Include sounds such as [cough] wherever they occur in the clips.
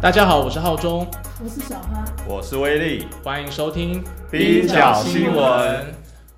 大家好，我是浩中，我是小哈，我是威力，欢迎收听冰角新闻。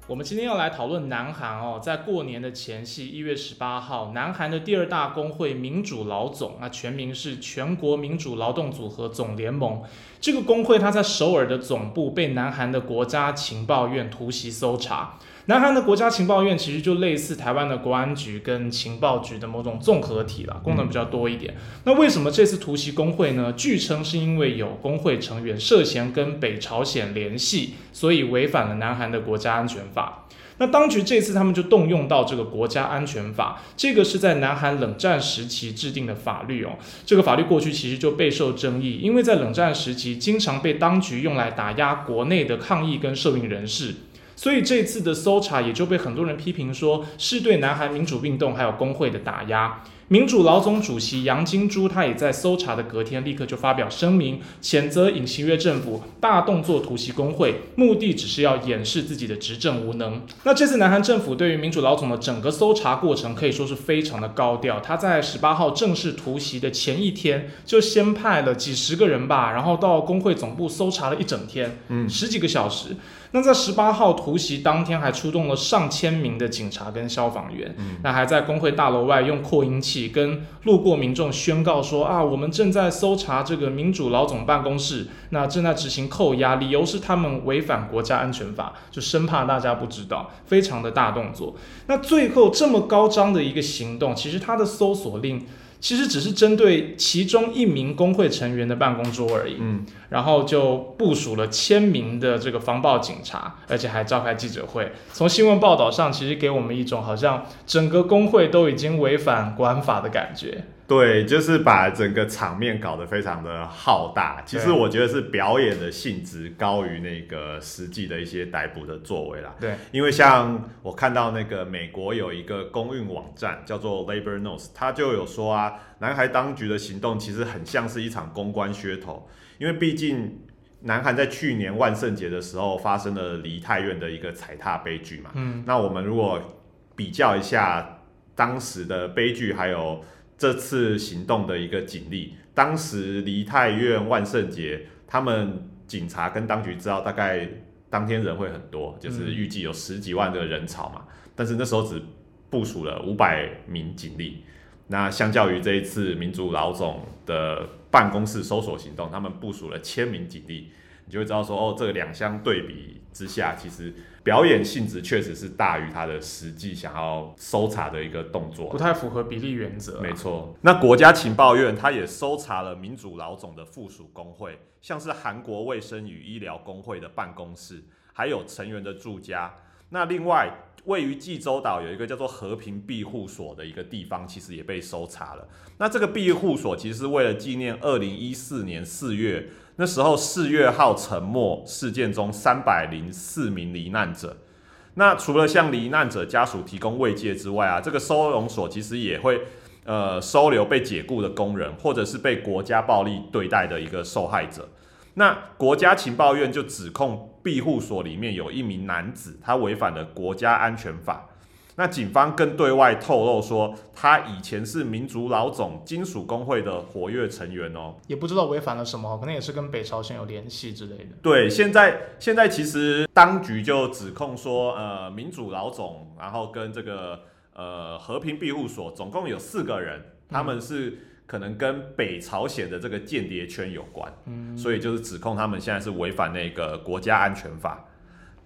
我们今天要来讨论南韩哦，在过年的前夕，一月十八号，南韩的第二大工会民主老总，那全名是全国民主劳动组合总联盟。这个工会它在首尔的总部被南韩的国家情报院突袭搜查。南韩的国家情报院其实就类似台湾的国安局跟情报局的某种综合体了，功能比较多一点。那为什么这次突袭工会呢？据称是因为有工会成员涉嫌跟北朝鲜联系，所以违反了南韩的国家安全法。那当局这次他们就动用到这个国家安全法，这个是在南韩冷战时期制定的法律哦。这个法律过去其实就备受争议，因为在冷战时期经常被当局用来打压国内的抗议跟社运人士。所以这次的搜查也就被很多人批评说是对南韩民主运动还有工会的打压。民主老总主席杨金珠他也在搜查的隔天立刻就发表声明，谴责尹锡悦政府大动作突袭工会，目的只是要掩饰自己的执政无能。那这次南韩政府对于民主老总的整个搜查过程可以说是非常的高调。他在十八号正式突袭的前一天，就先派了几十个人吧，然后到工会总部搜查了一整天，嗯，十几个小时。那在十八号突袭当天，还出动了上千名的警察跟消防员，那还在工会大楼外用扩音器跟路过民众宣告说啊，我们正在搜查这个民主老总办公室，那正在执行扣押，理由是他们违反国家安全法，就生怕大家不知道，非常的大动作。那最后这么高张的一个行动，其实他的搜索令。其实只是针对其中一名工会成员的办公桌而已，嗯，然后就部署了千名的这个防暴警察，而且还召开记者会。从新闻报道上，其实给我们一种好像整个工会都已经违反国安法的感觉。对，就是把整个场面搞得非常的浩大。其实我觉得是表演的性质高于那个实际的一些逮捕的作为啦。对，因为像我看到那个美国有一个公运网站叫做 Labor News，他就有说啊，南韩当局的行动其实很像是一场公关噱头。因为毕竟南韩在去年万圣节的时候发生了梨泰院的一个踩踏悲剧嘛。嗯，那我们如果比较一下当时的悲剧，还有这次行动的一个警力，当时梨泰院万圣节，他们警察跟当局知道大概当天人会很多，就是预计有十几万的人潮嘛，但是那时候只部署了五百名警力，那相较于这一次民主老总的办公室搜索行动，他们部署了千名警力，你就会知道说，哦，这个两相对比之下，其实。表演性质确实是大于他的实际想要搜查的一个动作，不太符合比例原则。没错，那国家情报院他也搜查了民主老总的附属工会，像是韩国卫生与医疗工会的办公室，还有成员的住家。那另外，位于济州岛有一个叫做和平庇护所的一个地方，其实也被搜查了。那这个庇护所其实是为了纪念二零一四年四月。那时候四月号沉没事件中三百零四名罹难者，那除了向罹难者家属提供慰藉之外啊，这个收容所其实也会呃收留被解雇的工人，或者是被国家暴力对待的一个受害者。那国家情报院就指控庇护所里面有一名男子，他违反了国家安全法。那警方更对外透露说，他以前是民族老总金属工会的活跃成员哦，也不知道违反了什么，可能也是跟北朝鲜有联系之类的。对，现在现在其实当局就指控说，呃，民主老总，然后跟这个呃和平庇护所总共有四个人，他们是可能跟北朝鲜的这个间谍圈有关，嗯，所以就是指控他们现在是违反那个国家安全法。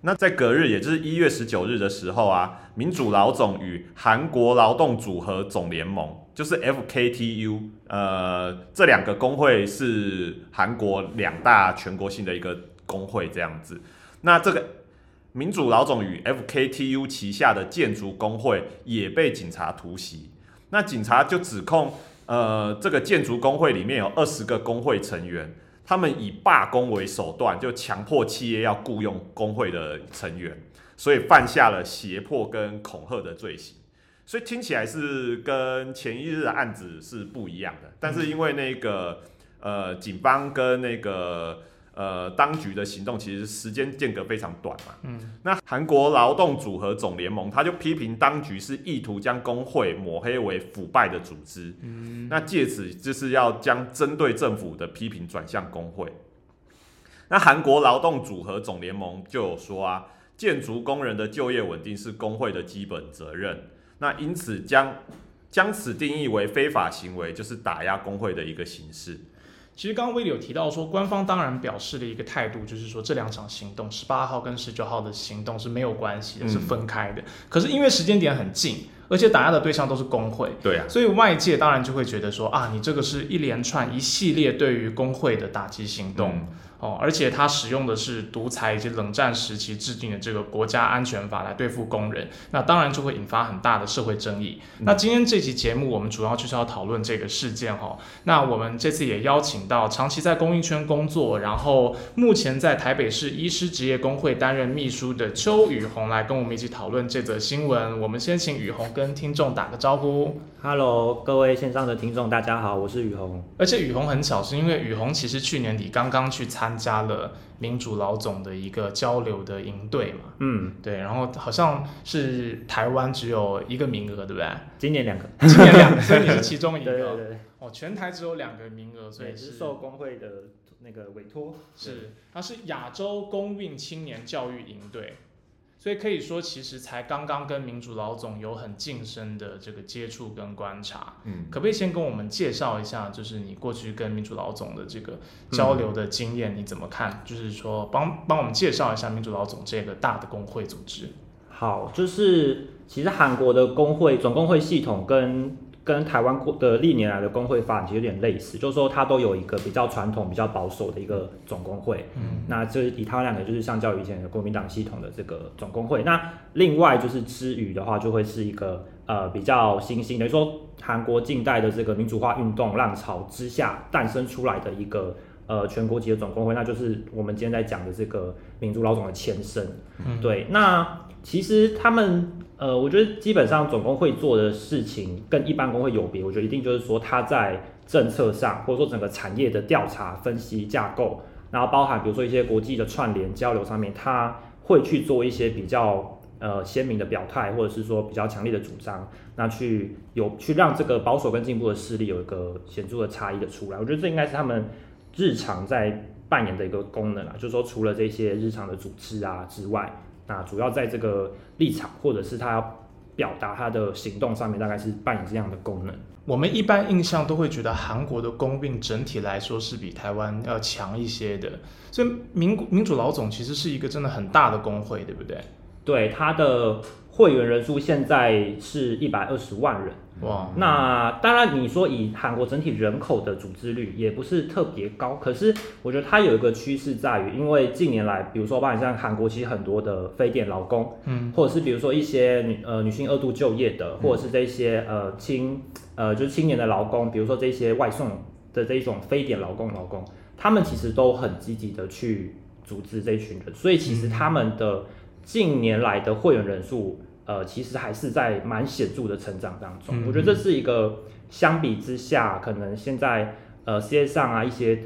那在隔日，也就是一月十九日的时候啊，民主老总与韩国劳动组合总联盟，就是 FKTU，呃，这两个工会是韩国两大全国性的一个工会，这样子。那这个民主老总与 FKTU 旗下的建筑工会也被警察突袭，那警察就指控，呃，这个建筑工会里面有二十个工会成员。他们以罢工为手段，就强迫企业要雇佣工会的成员，所以犯下了胁迫跟恐吓的罪行。所以听起来是跟前一日的案子是不一样的。但是因为那个呃，警方跟那个呃，当局的行动其实时间间隔非常短嘛。嗯，那韩国劳动组合总联盟他就批评当局是意图将工会抹黑为腐败的组织。嗯，那借此就是要将针对政府的批评转向工会。那韩国劳动组合总联盟就有说啊，建筑工人的就业稳定是工会的基本责任。那因此将将此定义为非法行为，就是打压工会的一个形式。其实刚刚威利有提到说，官方当然表示了一个态度，就是说这两场行动，十八号跟十九号的行动是没有关系的，是分开的。可是因为时间点很近，而且打压的对象都是工会，对啊，所以外界当然就会觉得说啊，你这个是一连串一系列对于工会的打击行动。哦，而且他使用的是独裁以及冷战时期制定的这个国家安全法来对付工人，那当然就会引发很大的社会争议。那今天这期节目我们主要就是要讨论这个事件哈。那我们这次也邀请到长期在公益圈工作，然后目前在台北市医师职业工会担任秘书的邱宇红来跟我们一起讨论这则新闻。我们先请宇红跟听众打个招呼。Hello，各位线上的听众，大家好，我是雨虹。而且雨虹很巧，是因为雨虹其实去年底刚刚去参加了民主老总的一个交流的营队嘛。嗯，对，然后好像是台湾只有一个名额，对不对？今年两个，今年两个，[laughs] 所以你是其中一个。对对对。哦，全台只有两个名额，所以是受工会的那个委托。是，它是亚洲公运青年教育营队。所以可以说，其实才刚刚跟民主老总有很近身的这个接触跟观察。嗯，可不可以先跟我们介绍一下，就是你过去跟民主老总的这个交流的经验，你怎么看？就是说，帮帮我们介绍一下民主老总这个大的工会组织。好，就是其实韩国的工会总工会系统跟。跟台湾过的历年来的工会发展其实有点类似，就是说它都有一个比较传统、比较保守的一个总工会。嗯，那这以他们两个就是相较于以前的国民党系统的这个总工会。那另外就是之余的话，就会是一个呃比较新兴，等于说韩国近代的这个民主化运动浪潮之下诞生出来的一个呃全国级的总工会，那就是我们今天在讲的这个民主老总的前身。嗯，对，那其实他们。呃，我觉得基本上总工会做的事情跟一般工会有别，我觉得一定就是说他在政策上，或者说整个产业的调查、分析、架构，然后包含比如说一些国际的串联交流上面，他会去做一些比较呃鲜明的表态，或者是说比较强烈的主张，那去有去让这个保守跟进步的势力有一个显著的差异的出来。我觉得这应该是他们日常在扮演的一个功能啊，就是说除了这些日常的组织啊之外。那主要在这个立场，或者是他要表达他的行动上面，大概是扮演这样的功能。我们一般印象都会觉得韩国的工病整体来说是比台湾要强一些的，所以民民主老总其实是一个真的很大的工会，对不对？对，他的会员人数现在是一百二十万人。哇，那当然，你说以韩国整体人口的组织率也不是特别高，可是我觉得它有一个趋势在于，因为近年来，比如说包括像韩国其实很多的非典劳工，嗯，或者是比如说一些女呃女性二度就业的，或者是这些呃青呃就是青年的劳工，比如说这些外送的这一种非典劳工劳工，他们其实都很积极的去组织这群人，所以其实他们的近年来的会员人数。呃，其实还是在蛮显著的成长当中。我觉得这是一个相比之下，可能现在呃世界上啊一些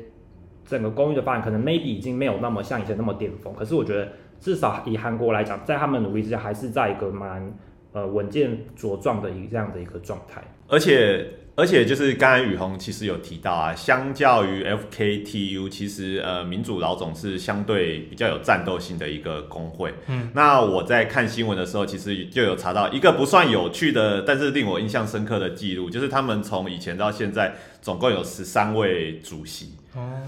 整个公寓的发展，可能 maybe 已经没有那么像以前那么巅峰。可是我觉得至少以韩国来讲，在他们努力之下，还是在一个蛮呃稳健茁壮的一这样的一个状态。而且。而且就是刚才宇宏其实有提到啊，相较于 FKTU，其实呃民主老总是相对比较有战斗性的一个工会。嗯，那我在看新闻的时候，其实就有查到一个不算有趣的，但是令我印象深刻的记录，就是他们从以前到现在总共有十三位主席。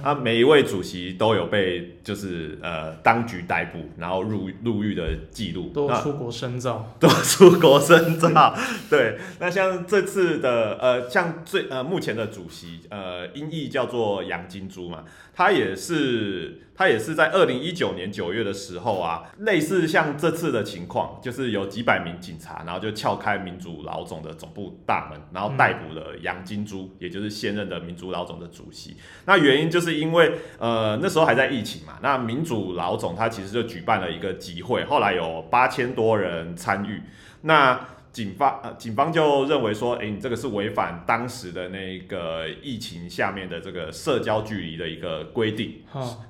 啊，每一位主席都有被就是呃当局逮捕，然后入入狱的记录，都出国深造，[laughs] 都出国深造。对，那像这次的呃，像最呃目前的主席呃音译叫做杨金珠嘛。他也是，他也是在二零一九年九月的时候啊，类似像这次的情况，就是有几百名警察，然后就撬开民主老总的总部大门，然后逮捕了杨金珠，也就是现任的民主老总的主席。那原因就是因为，呃，那时候还在疫情嘛，那民主老总他其实就举办了一个集会，后来有八千多人参与。那警方呃警方就认为说，哎、你这个是违反当时的那个疫情下面的这个社交距离的一个规定。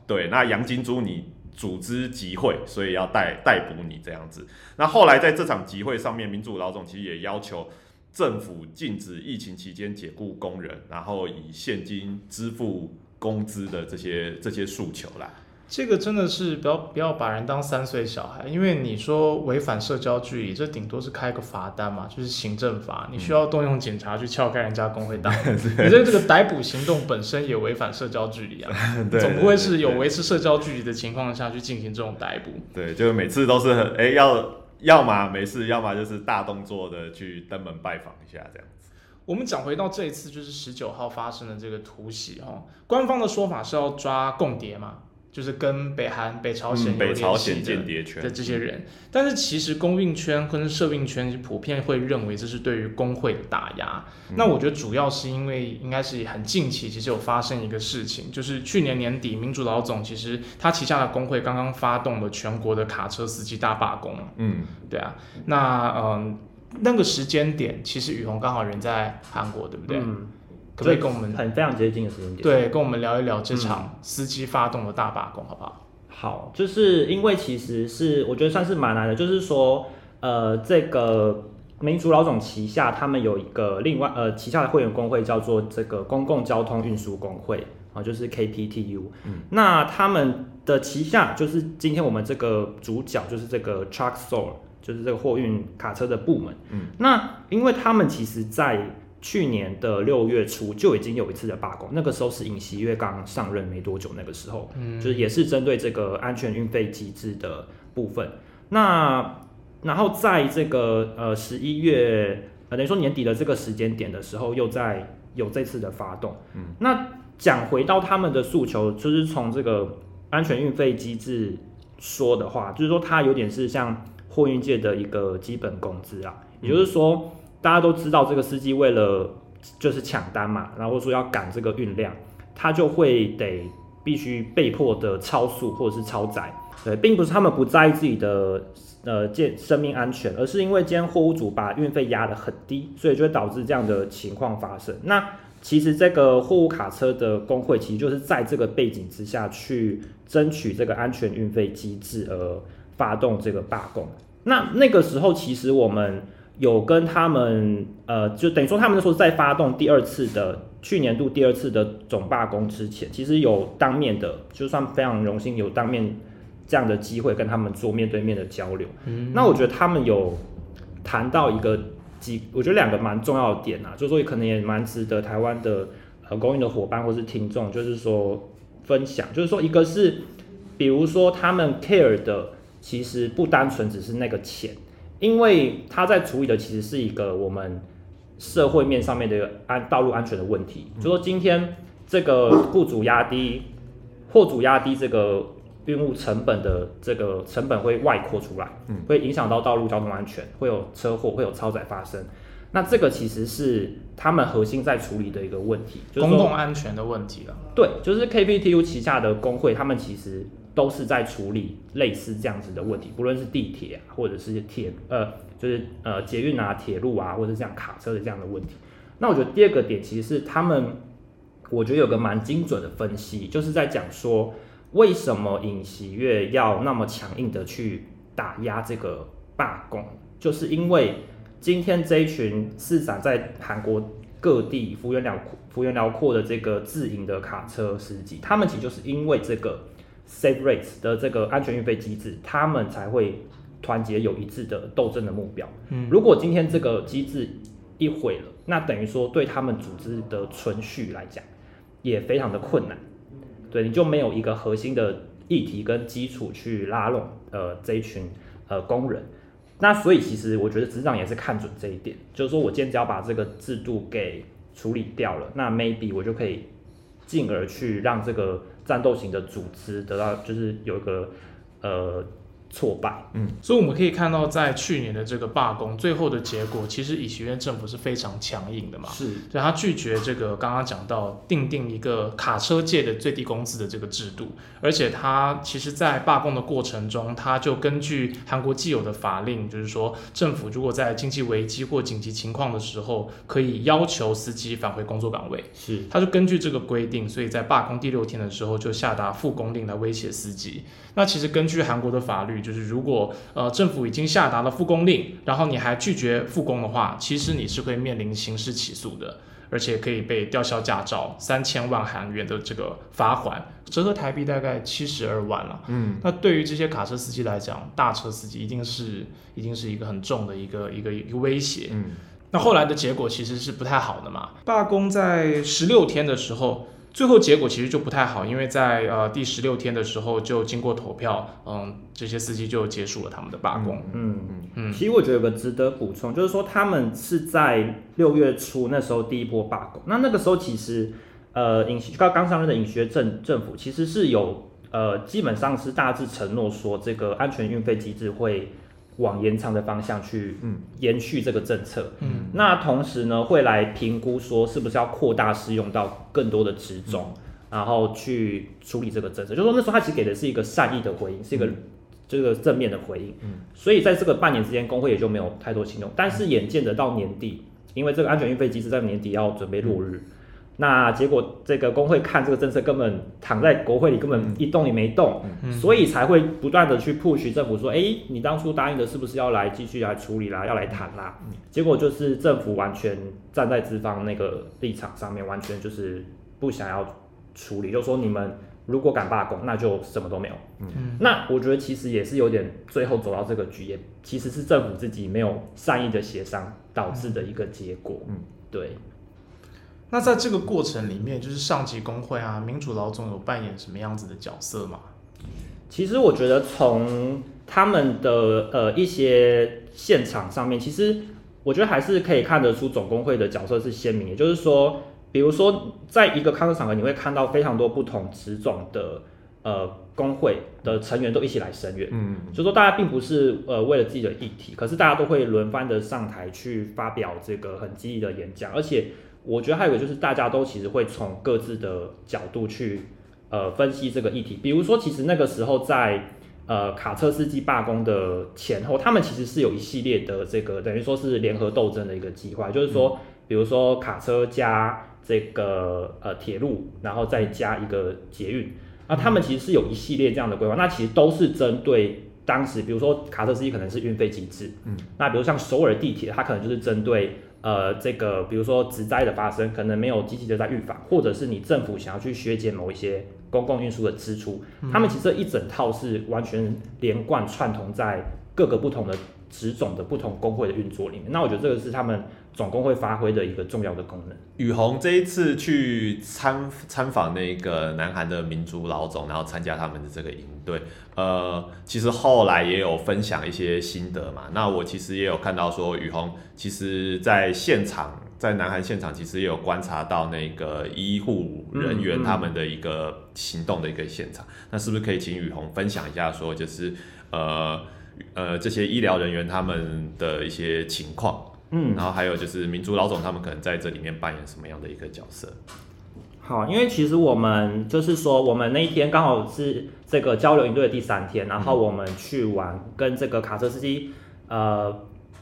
对，那杨金珠你组织集会，所以要逮逮捕你这样子。那后来在这场集会上面，民主老总其实也要求政府禁止疫情期间解雇工人，然后以现金支付工资的这些这些诉求啦。这个真的是不要不要把人当三岁小孩，因为你说违反社交距离，这顶多是开个罚单嘛，就是行政罚，你需要动用警察去撬开人家工会大门。[laughs] 你这这个逮捕行动本身也违反社交距离啊，[laughs] 对总不会是有对维持社交距离的情况下去进行这种逮捕。对，就是每次都是很哎、要要么没事，要么就是大动作的去登门拜访一下这样子。我们讲回到这一次，就是十九号发生的这个突袭哈，官方的说法是要抓共谍嘛，就是跟北韩、北朝鲜嗯北有联系的朝鲜间谍圈的这些人，但是其实公运圈跟社运圈普遍会认为这是对于工会的打压。嗯那我觉得主要是因为应该是很近期，其实有发生一个事情，就是去年年底，民主老总其实他旗下的工会刚刚发动了全国的卡车司机大罢工。嗯，对啊，那嗯。那个时间点，其实雨虹刚好人在韩国，对不对？嗯，可不可以跟我们很非常接近的时间点。对跟我们聊一聊这场司机发动的大罢工，好不好？好，就是因为其实是我觉得算是蛮难的，就是说，呃，这个民族老总旗下他们有一个另外呃旗下的会员工会叫做这个公共交通运输工会啊，就是 KPTU。嗯，那他们的旗下就是今天我们这个主角就是这个 Truck Store，就是这个货运卡车的部门。嗯，那因为他们其实在去年的六月初就已经有一次的罢工，那个时候是尹锡悦刚上任没多久，那个时候。嗯，就是也是针对这个安全运费机制的部分。那然后在这个呃十一月，呃等于说年底的这个时间点的时候，又在有这次的发动。嗯，那讲回到他们的诉求，就是从这个安全运费机制说的话，就是说它有点是像货运界的一个基本工资啊，也就是说大家都知道这个司机为了就是抢单嘛，然后说要赶这个运量，他就会得必须被迫的超速或者是超载。对，并不是他们不在意自己的呃健生命安全，而是因为今天货物主把运费压得很低，所以就会导致这样的情况发生。那其实这个货物卡车的工会，其实就是在这个背景之下去争取这个安全运费机制而发动这个罢工。那那个时候，其实我们有跟他们，呃，就等于说他们那时候在发动第二次的去年度第二次的总罢工之前，其实有当面的，就算非常荣幸有当面这样的机会跟他们做面对面的交流。嗯那我觉得他们有谈到一个几，我觉得两个蛮重要的点啊，就是说可能也蛮值得台湾的呃公益的伙伴或是听众，就是说分享，就是说一个是比如说他们 care 的其实不单纯只是那个钱，因为他在处理的其实是一个我们社会面上面的一个安道路安全的问题，就说今天这个雇主压低，货主压低这个运物成本的这个成本会外扩出来，嗯会影响到道路交通安全，会有车祸，会有超载发生。那这个其实是他们核心在处理的一个问题，就是公说共安全的问题了。对，就是 KPTU 旗下的工会，他们其实都是在处理类似这样子的问题，不论是地铁啊，或者是铁呃，就是呃捷运啊、铁路啊，或者是这样卡车的这样的问题。那我觉得第二个点其实是他们，我觉得有个蛮精准的分析，就是在讲说为什么尹锡悦要那么强硬的去打压这个罢工，就是因为今天这一群市长在韩国各地幅员辽阔、幅员辽阔的这个自营的卡车司机，他们其实就是因为这个 Safe Rates 的这个安全运费机制，他们才会团结有一致的斗争的目标。嗯，如果今天这个机制一毁了，那等于说对他们组织的存续来讲，也非常的困难。对，你就没有一个核心的议题跟基础去拉拢呃这一群呃工人。那所以其实我觉得执行长也是看准这一点，就是说我今天只要把这个制度给处理掉了，那 maybe 我就可以进而去让这个战斗型的组织得到就是有一个呃挫败。嗯所以我们可以看到，在去年的这个罢工，最后的结果，其实以学院政府是非常强硬的嘛。是，对他拒绝这个刚刚讲到定定一个卡车界的最低工资的这个制度，而且他其实，在罢工的过程中，他就根据韩国既有的法令，就是说政府如果在经济危机或紧急情况的时候，可以要求司机返回工作岗位，是，他就根据这个规定，所以在罢工第六天的时候就下达复工令来威胁司机。那其实根据韩国的法律，就是如果呃政府已经下达了复工令，然后你还拒绝复工的话，其实你是会面临刑事起诉的，而且可以被吊销驾照三千万韩元的这个罚款，折合台币大概七十二万了。嗯，那对于这些卡车司机来讲，大车司机一定是一定是一个很重的一个一个一个威胁。嗯，那后来的结果其实是不太好的嘛。罢工在十六天的时候，最后结果其实就不太好，因为在呃第十六天的时候就经过投票，嗯，这些司机就结束了他们的罢工。嗯嗯嗯。其实我觉得有个值得补充，就是说他们是在六月初那时候第一波罢工，那那个时候其实呃尹刚刚上任的尹学政政府其实是有呃基本上是大致承诺说这个安全运费机制会往延长的方向去嗯延续这个政策。嗯那同时呢，会来评估说是不是要扩大适用到更多的职种，然后去处理这个政策。就是说那时候他其实给的是一个善意的回应，是一个这个正面的回应。嗯，所以在这个半年之间，工会也就没有太多行动。但是眼见得到年底，因为这个安全运费机制在年底要准备落日。那结果，这个工会看这个政策根本躺在国会里，根本一动也没动，嗯所以才会不断的去 push 政府说，哎、你当初答应的是不是要来继续来处理啦，要来谈啦？结果就是政府完全站在资方那个立场上面，完全就是不想要处理，就说你们如果敢罢工，那就什么都没有。嗯那我觉得其实也是有点最后走到这个局，也其实是政府自己没有善意的协商导致的一个结果。嗯，对。那在这个过程里面，就是上级工会啊，民主老总有扮演什么样子的角色吗？其实我觉得从他们的呃一些现场上面，其实我觉得还是可以看得出总工会的角色是鲜明。也就是说，比如说在一个康乐场合，你会看到非常多不同职种的呃工会的成员都一起来声援。嗯就说大家并不是呃为了自己的议题，可是大家都会轮番的上台去发表这个很激励的演讲，而且我觉得还有一个就是大家都其实会从各自的角度去呃分析这个议题，比如说其实那个时候在呃卡车司机罢工的前后，他们其实是有一系列的这个等于说是联合斗争的一个计划，就是说比如说卡车加这个呃铁路，然后再加一个捷运。那他们其实是有一系列这样的规划，那其实都是针对当时，比如说卡车司机可能是运费机制，嗯，那比如像首尔地铁，它可能就是针对呃这个，比如说植灾的发生，可能没有积极的在预防，或者是你政府想要去削减某一些公共运输的支出，他们其实一整套是完全连贯串通在各个不同的职种的不同工会的运作里面。那我觉得这个是他们总工会发挥的一个重要的功能。雨虹这一次去参参访那个南韩的民族老总，然后参加他们的这个营队，呃，其实后来也有分享一些心得嘛。那我其实也有看到说，雨虹其实在现场，在南韩现场，其实也有观察到那个医护人员他们的一个行动的一个现场。那是不是可以请雨虹分享一下，说就是呃呃这些医疗人员他们的一些情况？嗯，然后还有就是民族老总他们可能在这里面扮演什么样的一个角色？好，因为其实我们就是说，我们那一天刚好是这个交流营队的第三天，然后我们去玩跟这个卡车司机呃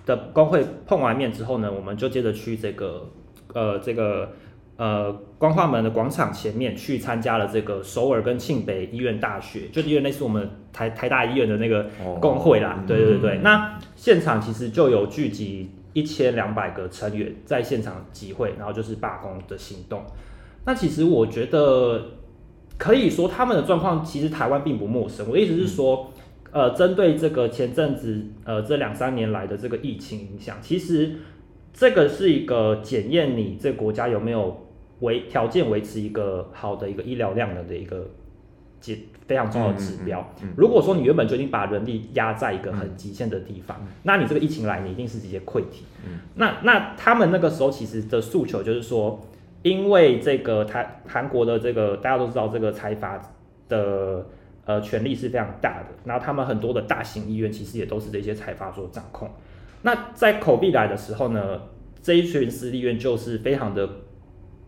的工会碰完面之后呢，我们就接着去这个呃这个呃光化门的广场前面去参加了这个首尔跟庆北医院大学，就医院类似我们台台大医院的那个工会啦，对对对。那现场其实就有聚集一千两百个成员在现场集会，然后就是罢工的行动。那其实我觉得可以说他们的状况其实台湾并不陌生。我的意思是说，呃，针对这个前阵子呃这两三年来的这个疫情影响，其实这个是一个检验你这个国家有没有维条件维持一个好的一个医疗量能的一个结非常重要的指标。嗯嗯嗯如果说你原本就已经把人力压在一个很极限的地方，那你这个疫情来，你一定是直接溃体。嗯那那他们那个时候其实的诉求就是说，因为这个台韩国的这个大家都知道这个财阀的呃权力是非常大的，然后他们很多的大型医院其实也都是这些财阀所掌控。那在口碑来的时候呢，这一群私立医院就是非常的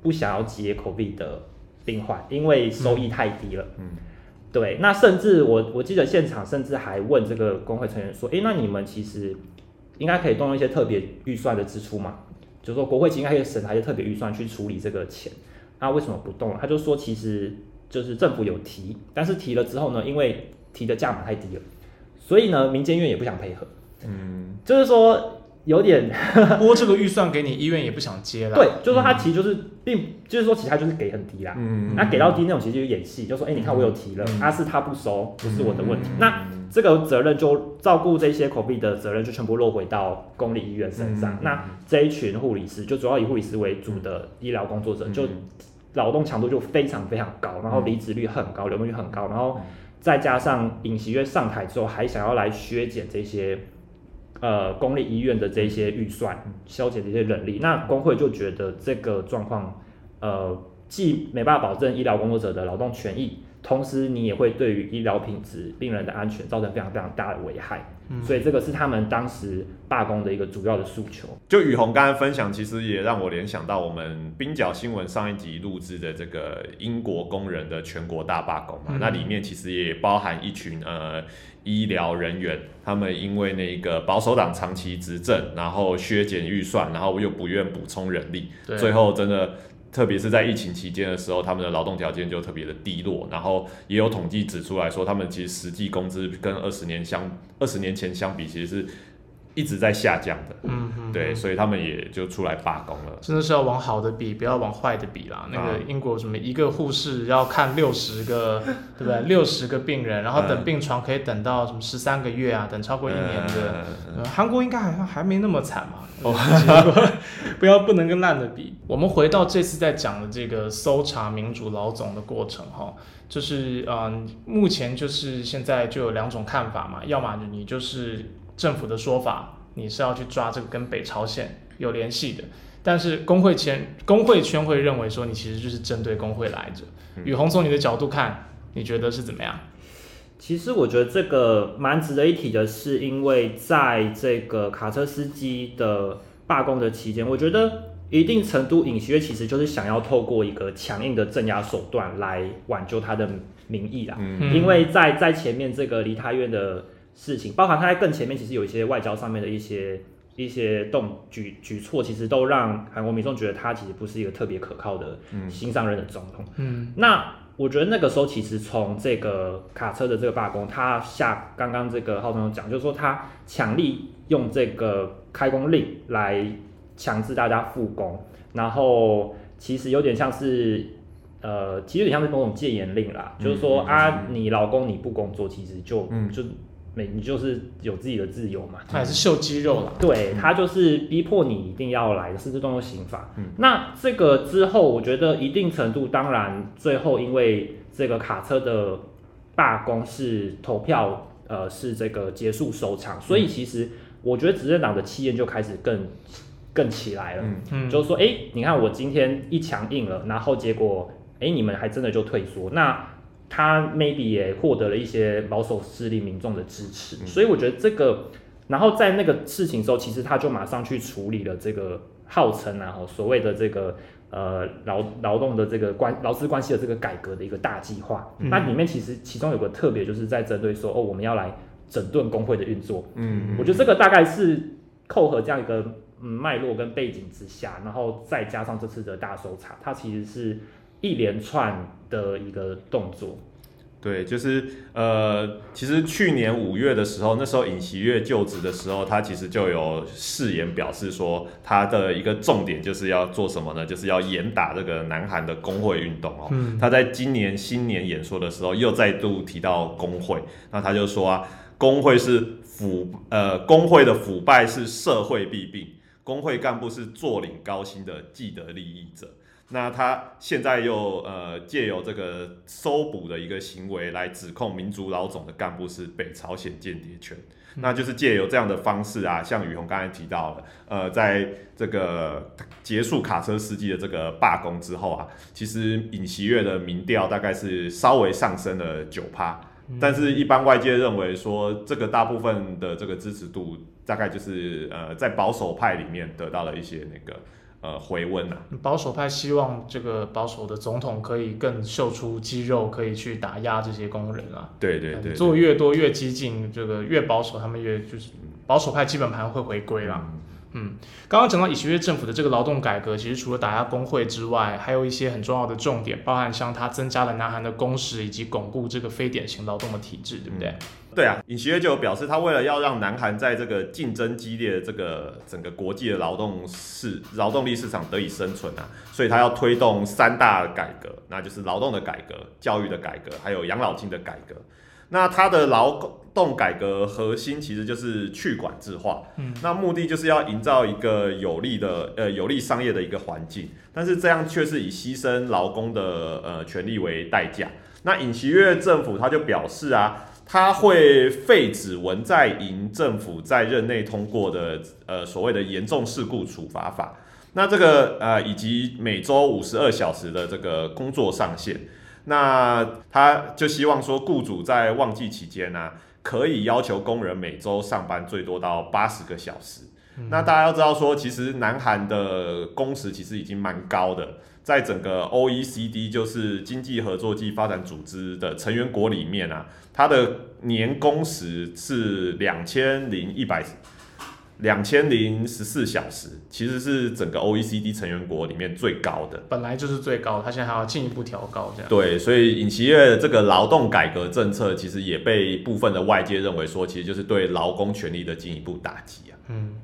不想要接口鼻的病患，因为收益太低了。嗯对，那甚至我我记得现场甚至还问这个工会成员说，诶，那你们其实应该可以动用一些特别预算的支出嘛？就是说国会应该可以审查一些特别预算去处理这个钱，那为什么不动？他就说其实就是政府有提，但是提了之后呢，因为提的价码太低了，所以呢民间医院也不想配合，嗯就是说有点 [laughs] 拨这个预算给你，医院也不想接了。对，就是说他其实就是并就是说其实他就是给很低啦，嗯那给到低那种其实就是演戏，就说哎、诶你看我有提了，嗯啊是他不收，不是我的问题。嗯那这个责任就照顾这些口鼻的责任就全部落回到公立医院身上。嗯那这一群护理师就主要以护理师为主的医疗工作者，就劳动强度就非常非常高，然后离职率很高，流动率很高，然后再加上尹锡悦上台之后还想要来削减这些。呃，公立医院的这些预算，削减这些人力，那工会就觉得这个状况，呃，既没办法保证医疗工作者的劳动权益，同时你也会对于医疗品质、病人的安全造成非常非常大的危害。嗯所以这个是他们当时罢工的一个主要的诉求。就雨虹刚才分享，其实也让我联想到我们冰角新闻上一集录制的这个英国工人的全国大罢工嘛，嗯那里面其实也包含一群呃医疗人员，他们因为那个保守党长期执政，然后削减预算，然后又不愿补充人力，最后真的。特别是在疫情期间的时候，他们的劳动条件就特别的低落，然后也有统计指出来说，他们其实实际工资跟二十年相二十年前相比，其实是一直在下降的。嗯嗯，对，所以他们也就出来罢工了。真的是要往好的比，不要往坏的比啦。那啊个英国什么一个护士要看六十个，对不对？[laughs] 六十个病人，然后等嗯病床可以等到什么十三个月啊，等超过一年的。韩国应该好像还没那么惨嘛。哦 [laughs] 不要不能跟烂的比。我们回到这次在讲的这个搜查民主老总的过程哈，就是嗯，目前就是现在就有两种看法嘛，要么你就是政府的说法，你是要去抓这个跟北朝鲜有联系的。但是工会圈工会圈会认为说你其实就是针对工会来着。嗯雨虹从你的角度看，你觉得是怎么样？其实我觉得这个蛮值得一提的是，因为在这个卡车司机的罢工的期间，我觉得一定程度尹锡悦其实就是想要透过一个强硬的镇压手段来挽救他的民意啦。嗯嗯因为在在前面这个梨泰院的事情，包含他在更前面，其实有一些外交上面的一些一些动举举措，其实都让韩国民众觉得他其实不是一个特别可靠的新上任的总统。嗯那我觉得那个时候其实从这个卡车的这个罢工，他下刚刚这个浩总有讲，就是说他强力用这个开工令来强制大家复工，然后其实有点像是。呃，其实有点像是某种戒严令啦，嗯就是说嗯啊，你老公你不工作，其实就、嗯就每你就是有自己的自由嘛，他还是秀肌肉啦。对他就是逼迫你一定要来，是这动用刑法。嗯那这个之后，我觉得一定程度，当然最后因为这个卡车的罢工是投票，呃，是这个结束收场，所以其实我觉得执政党的气焰就开始更更起来了。嗯嗯，就是说，哎、你看我今天一强硬了，然后结果，哎、你们还真的就退缩，那他 maybe 也获得了一些保守势力民众的支持，嗯。所以我觉得这个，然后在那个事情之后，其实他就马上去处理了这个号称啊，后所谓的这个呃劳劳动的这个关劳资关系的这个改革的一个大计划，嗯。那里面其实其中有个特别就是在针对说，哦，我们要来整顿工会的运作，嗯我觉得这个大概是扣合这样一个嗯脉络跟背景之下，然后再加上这次的大搜查，它其实是一连串的一个动作。对，就是呃，其实去年五月的时候，那时候尹锡悦就职的时候，他其实就有誓言表示说，他的一个重点就是要做什么呢？就是要严打这个南韩的工会运动哦。嗯他在今年新年演说的时候，又再度提到工会，那他就说啊，工会是腐呃，工会的腐败是社会弊病，工会干部是坐领高薪的既得利益者。那他现在又呃借由这个搜捕的一个行为来指控民族老总的干部是北朝鲜间谍权，那就是借由这样的方式啊，像雨虹刚才提到了，呃，在这个结束卡车司机的这个罢工之后啊，其实尹锡悦的民调大概是稍微上升了九趴。但是，一般外界认为说，这个大部分的这个支持度，大概就是呃，在保守派里面得到了一些那个呃回温啊。保守派希望这个保守的总统可以更秀出肌肉，可以去打压这些工人啊。对对对，做越多越激进，这个越保守，他们越就是保守派基本盘会回归啦。嗯，嗯刚刚讲到以学月政府的这个劳动改革，其实除了打压工会之外，还有一些很重要的重点，包含像它增加了南韩的工时，以及巩固这个非典型劳动的体制，对不对？对啊，尹锡悦就有表示，他为了要让南韩在这个竞争激烈的这个整个国际的劳动市劳动力市场得以生存啊，所以他要推动三大改革，那就是劳动的改革、教育的改革，还有养老金的改革。那他的劳工动改革核心其实就是去管制化，嗯，那目的就是要营造一个有利的呃有利商业的一个环境，但是这样却是以牺牲劳工的呃权利为代价。那尹锡悦政府他就表示啊，他会废止文在寅政府在任内通过的呃所谓的严重事故处罚法，那这个呃以及每周五十二小时的这个工作上限。那他就希望说，雇主在旺季期间呢，可以要求工人每周上班最多到八十个小时。那大家要知道说，其实南韩的工时其实已经蛮高的，在整个 OECD 就是经济合作暨发展组织的成员国里面啊，它的年工时是两千零一百。两千零十四小时，其实是整个 OECD 成员国里面最高的，本来就是最高，它现在还要进一步调高，这样。对，所以尹锡悦这个劳动改革政策，其实也被部分的外界认为说，其实就是对劳工权利的进一步打击啊。嗯，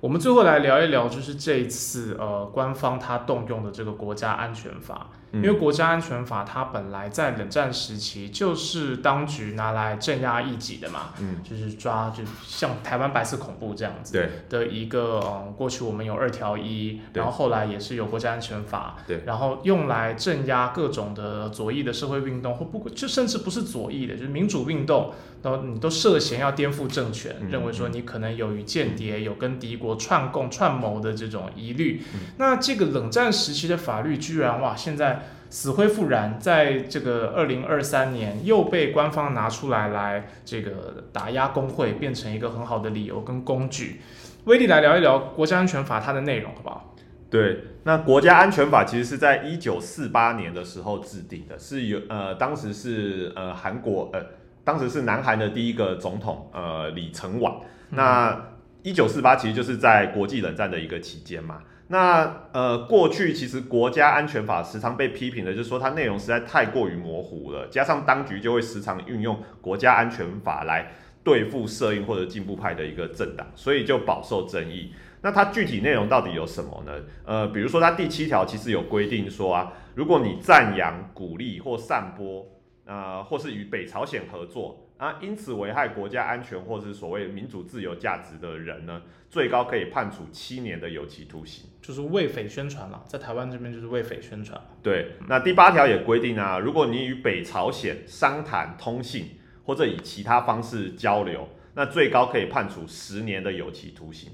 我们最后来聊一聊，就是这一次呃，官方他动用的这个国家安全法。因为国家安全法它本来在冷战时期就是当局拿来镇压异己的嘛，嗯，就是抓就像台湾白色恐怖这样子的一个，嗯，过去我们有二条一，然后后来也是有国家安全法，对，然后用来镇压各种的左翼的社会运动或不就甚至不是左翼的，就是民主运动，然后你都涉嫌要颠覆政权，认为说你可能有与间谍、有跟敌国串供串谋的这种疑虑，那这个冷战时期的法律居然哇现在。死灰复燃，在这个二零二三年又被官方拿出来来这个打压工会，变成一个很好的理由跟工具。威力来聊一聊国家安全法它的内容，好不好？对，那国家安全法其实是在一九四八年的时候制定的，是有呃，当时是呃韩国呃，当时是南韩的第一个总统呃李承晚。那一九四八其实就是在国际冷战的一个期间嘛。那呃，过去其实国家安全法时常被批评的，就是说它内容实在太过于模糊了，加上当局就会时常运用国家安全法来对付摄影或者进步派的一个政党，所以就饱受争议。那它具体内容到底有什么呢？呃，比如说它第七条其实有规定说啊，如果你赞扬、鼓励或散播，呃，或是与北朝鲜合作。啊，因此危害国家安全或是所谓民主自由价值的人呢，最高可以判处七年的有期徒刑，就是为匪宣传了。在台湾这边就是为匪宣传。对，那第八条也规定啊，如果你与北朝鲜商谈、通信或者以其他方式交流，那最高可以判处十年的有期徒刑。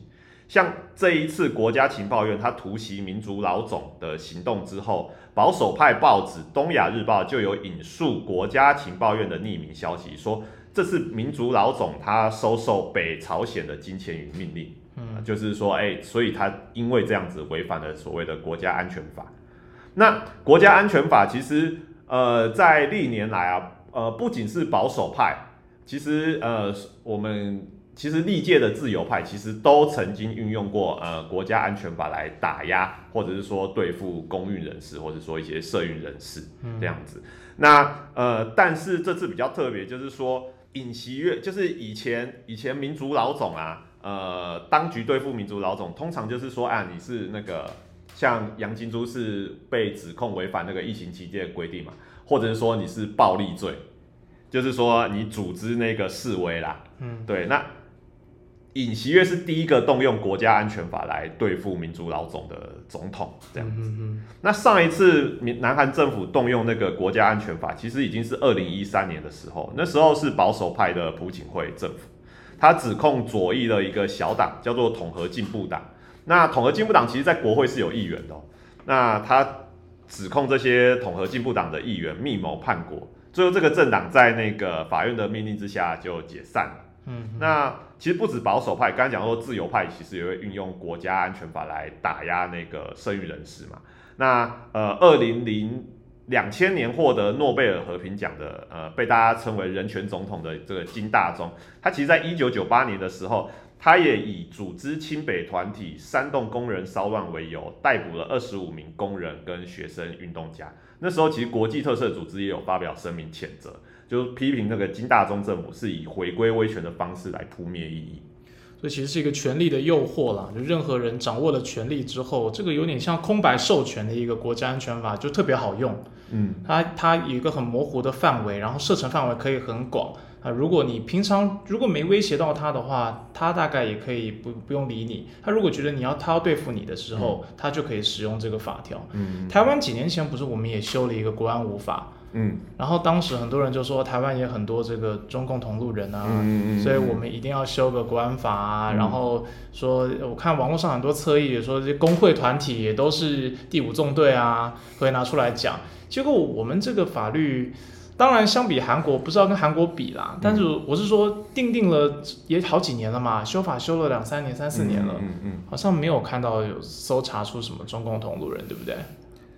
像这一次国家情报院他突袭民族老总的行动之后，保守派报纸《东亚日报》就有引述国家情报院的匿名消息，说这是民族老总他收受北朝鲜的金钱与命令，嗯，就是说，哎，所以他因为这样子违反了所谓的国家安全法。那国家安全法其实，呃，在历年来啊，呃，不仅是保守派，其实，呃，我们。其实历届的自由派其实都曾经运用过呃国家安全法来打压，或者是说对付公运人士，或者说一些社运人士这样子。那呃，但是这次比较特别，就是说尹锡悦，就是以前以前民族老总啊，呃，当局对付民族老总，通常就是说啊，你是那个像杨金珠是被指控违反那个疫情期间的规定嘛，或者是说你是暴力罪，就是说你组织那个示威啦，嗯，对，那。尹锡悦是第一个动用国家安全法来对付民族老总的总统，这样子。那上一次民南韩政府动用那个国家安全法，其实已经是二零一三年的时候，那时候是保守派的朴槿惠政府，他指控左翼的一个小党叫做统合进步党。那统合进步党其实在国会是有议员的，那他指控这些统合进步党的议员密谋叛国。最后这个政党在那个法院的命令之下就解散了。嗯，那其实不止保守派，刚才讲说自由派其实也会运用国家安全法来打压那个生育人士嘛。那呃，二零零两千年获得诺贝尔和平奖的呃，被大家称为人权总统的这个金大中，他其实在一九九八年的时候，他也以组织亲北团体煽动工人骚乱为由，逮捕了二十五名工人跟学生运动家。那时候其实国际特色组织也有发表声明谴责，就批评那个金大中政府是以回归威权的方式来扑灭异议。所以其实是一个权力的诱惑啦，就任何人掌握了权力之后，这个有点像空白授权的一个国家安全法，就特别好用。嗯，它它有一个很模糊的范围，然后射程范围可以很广啊。如果你平常如果没威胁到他的话，他大概也可以不不用理你。他如果觉得你要他要对付你的时候，他就可以使用这个法条。嗯台湾几年前不是我们也修了一个国安五法，嗯。然后当时很多人就说台湾也很多这个中共同路人啊，嗯所以我们一定要修个国安法啊，嗯。然后说我看网络上很多侧翼也说这工会团体也都是第五纵队啊，会拿出来讲。结果我们这个法律，当然相比韩国不知道跟韩国比啦，但是我是说定定了也好几年了嘛，修法修了两三年、三四年了，嗯嗯。好像没有看到有搜查出什么中共同路人，对不对？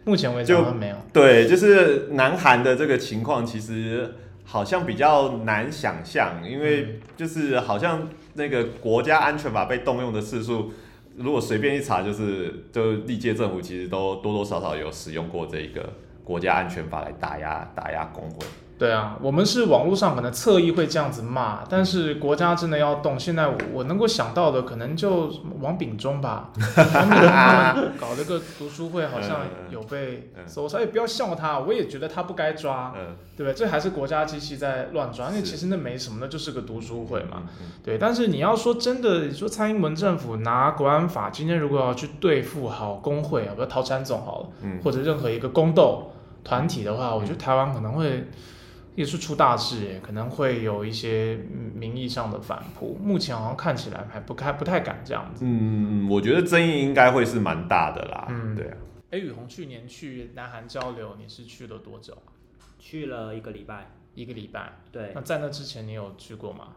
目前为止就好像没有。对，就是南韩的这个情况，其实好像比较难想象，因为就是好像那个国家安全法被动用的次数，如果随便一查，就是就历届政府其实都多多少少有使用过这个国家安全法来打压打压工会。对啊，我们是网络上可能侧翼会这样子骂，但是国家真的要动，现在我我能够想到的可能就王炳忠吧，[laughs] 王炳忠搞了个读书会，好像有被搜查，哎，不要笑他，我也觉得他不该抓，嗯，对不对？这还是国家机器在乱抓，因为其实那没什么，那就是个读书会嘛。对，但是你要说真的，你说蔡英文政府拿国安法，今天如果要去对付好工会啊，比如陶产总好了，嗯。或者任何一个宫斗团体的话，我觉得台湾可能会也是出大事耶，可能会有一些嗯名义上的反扑。目前好像看起来还不太不太敢这样子。嗯，我觉得争议应该会是蛮大的啦。嗯对啊。哎，雨虹去年去南韩交流，你是去了多久啊？去了一个礼拜，一个礼拜。对那，在那之前你有去过吗？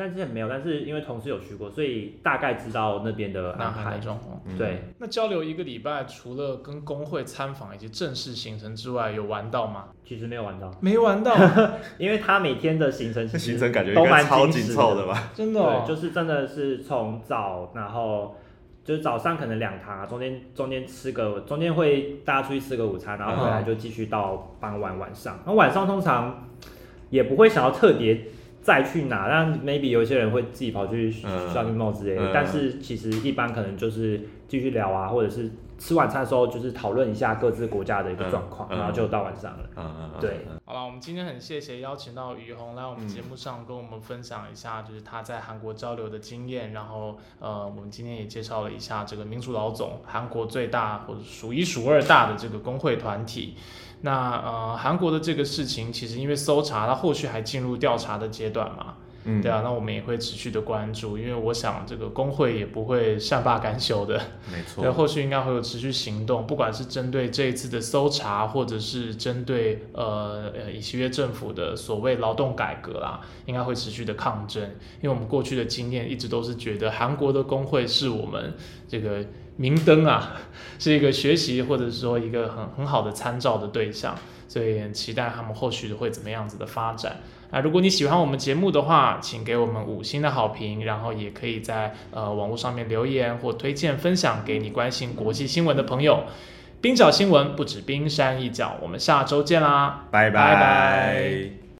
但之前没有，但是因为同事有去过，所以大概知道那边的安排。状况。嗯对，那交流一个礼拜，除了跟工会参访以及正式行程之外，有玩到吗？其实没有玩到，没玩到，[laughs] 因为他每天的行程其实行程感觉都蛮超紧凑的吧？真的、哦对，就是真的是从早，然后就是早上可能两堂啊，中间中间吃个，中间会大家出去吃个午餐，然后回来就继续到傍晚晚上。然后晚上通常也不会想要特别再去哪，但 maybe 有一些人会自己跑去嗯 shopping mall 之类的，嗯但是其实一般可能就是继续聊啊，或者是吃晚餐的时候就是讨论一下各自国家的一个状况，然后就到晚上了。嗯嗯嗯，对好了，我们今天很谢谢邀请到于红来我们节目上跟我们分享一下，就是他在韩国交流的经验。然后，呃，我们今天也介绍了一下这个民族老总，韩国最大或者数一数二大的这个工会团体。那呃，韩国的这个事情其实因为搜查，它后续还进入调查的阶段嘛。嗯，对啊，那我们也会持续的关注，因为我想这个工会也不会善罢甘休的。没 [laughs] 错对，。后续应该会有持续行动，不管是针对这一次的搜查，或者是针对呃呃以西约政府的所谓劳动改革啦，应该会持续的抗争。因为我们过去的经验一直都是觉得韩国的工会是我们这个明灯啊，[laughs] 是一个学习或者是说一个很很好的参照的对象，所以很期待他们后续会怎么样子的发展。那如果你喜欢我们节目的话，请给我们五星的好评，然后也可以在呃网络上面留言或推荐分享给你关心国际新闻的朋友。冰角新闻不止冰山一角，我们下周见啦，拜拜拜拜